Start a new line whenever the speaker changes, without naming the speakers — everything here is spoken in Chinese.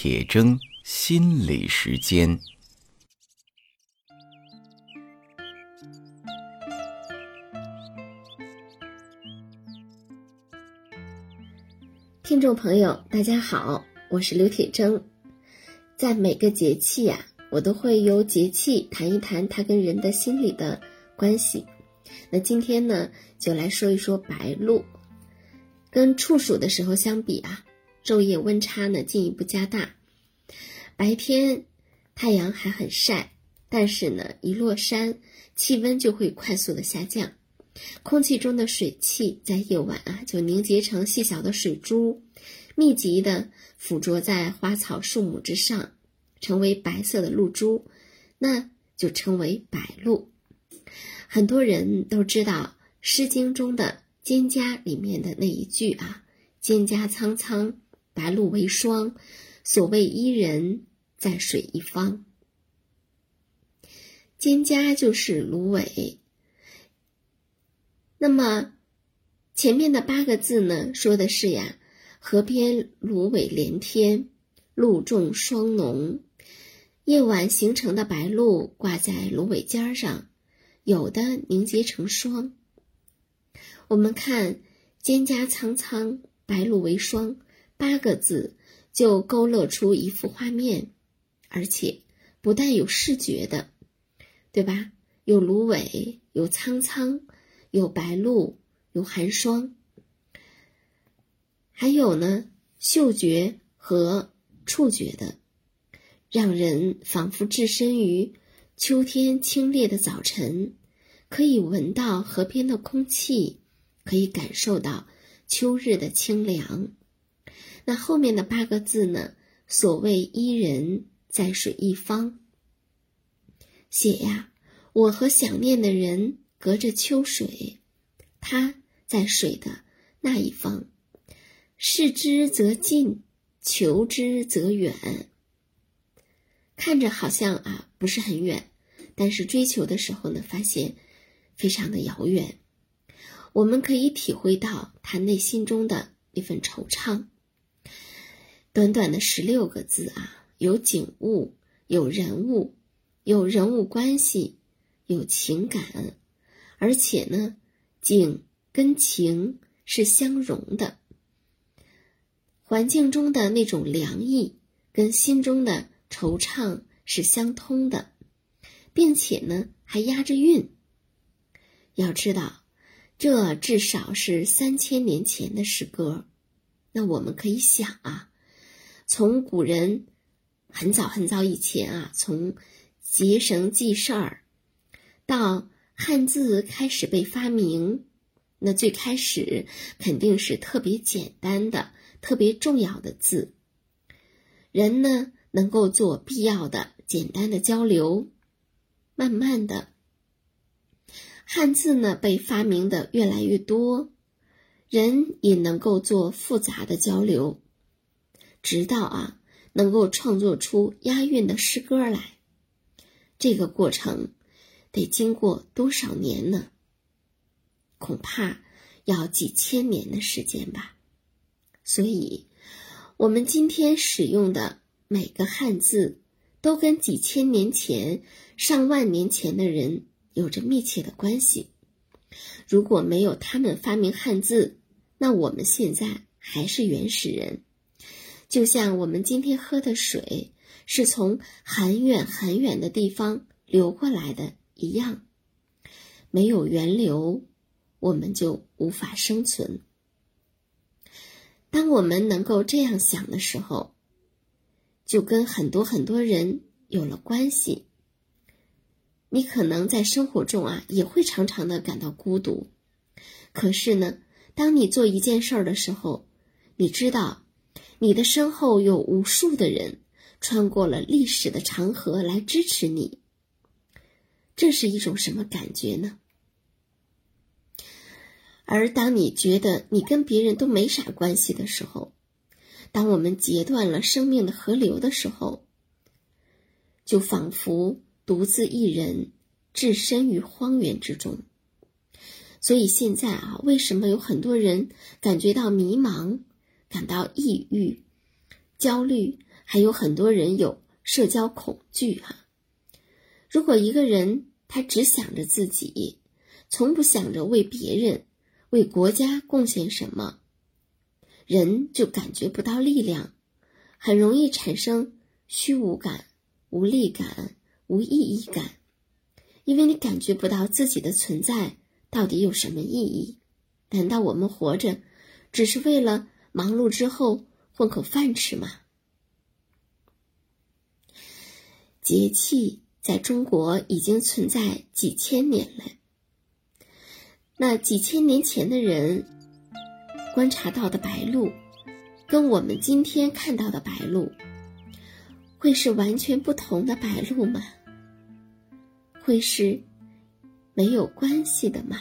铁铮心理时间。
听众朋友，大家好，我是刘铁铮。在每个节气呀，我都会由节气谈一谈它跟人的心理的关系。那今天呢，就来说一说白露。跟处暑的时候相比啊，昼夜温差呢进一步加大。白天太阳还很晒，但是呢，一落山，气温就会快速的下降。空气中的水汽在夜晚啊，就凝结成细小的水珠，密集的附着在花草树木之上，成为白色的露珠，那就称为白露。很多人都知道《诗经》中的《蒹葭》里面的那一句啊：“蒹葭苍苍，白露为霜。所谓伊人，在水一方。”蒹葭就是芦苇。那么，前面的八个字呢，说的是呀，河边芦苇连天，露重霜浓，夜晚形成的白露挂在芦苇尖上，有的凝结成霜。我们看“蒹葭苍苍，白露为霜”八个字，就勾勒出一幅画面，而且不但有视觉的，对吧？有芦苇，有苍苍。有白露，有寒霜，还有呢，嗅觉和触觉的，让人仿佛置身于秋天清冽的早晨，可以闻到河边的空气，可以感受到秋日的清凉。那后面的八个字呢？所谓伊人，在水一方。写呀，我和想念的人。隔着秋水，他在水的那一方，视之则近，求之则远。看着好像啊不是很远，但是追求的时候呢，发现非常的遥远。我们可以体会到他内心中的那份惆怅。短短的十六个字啊，有景物，有人物，有人物关系，有情感。而且呢，景跟情是相融的，环境中的那种凉意跟心中的惆怅是相通的，并且呢还押着韵。要知道，这至少是三千年前的诗歌，那我们可以想啊，从古人很早很早以前啊，从结绳记事儿到。汉字开始被发明，那最开始肯定是特别简单的、特别重要的字。人呢能够做必要的简单的交流，慢慢的，汉字呢被发明的越来越多，人也能够做复杂的交流，直到啊能够创作出押韵的诗歌来。这个过程。得经过多少年呢？恐怕要几千年的时间吧。所以，我们今天使用的每个汉字，都跟几千年前、上万年前的人有着密切的关系。如果没有他们发明汉字，那我们现在还是原始人。就像我们今天喝的水，是从很远很远的地方流过来的。一样，没有源流，我们就无法生存。当我们能够这样想的时候，就跟很多很多人有了关系。你可能在生活中啊，也会常常的感到孤独。可是呢，当你做一件事儿的时候，你知道，你的身后有无数的人穿过了历史的长河来支持你。这是一种什么感觉呢？而当你觉得你跟别人都没啥关系的时候，当我们截断了生命的河流的时候，就仿佛独自一人置身于荒原之中。所以现在啊，为什么有很多人感觉到迷茫、感到抑郁、焦虑，还有很多人有社交恐惧哈。如果一个人他只想着自己，从不想着为别人、为国家贡献什么，人就感觉不到力量，很容易产生虚无感、无力感、无意义感，因为你感觉不到自己的存在到底有什么意义。难道我们活着只是为了忙碌之后混口饭吃吗？节气。在中国已经存在几千年了。那几千年前的人观察到的白鹭，跟我们今天看到的白鹭，会是完全不同的白鹭吗？会是没有关系的吗？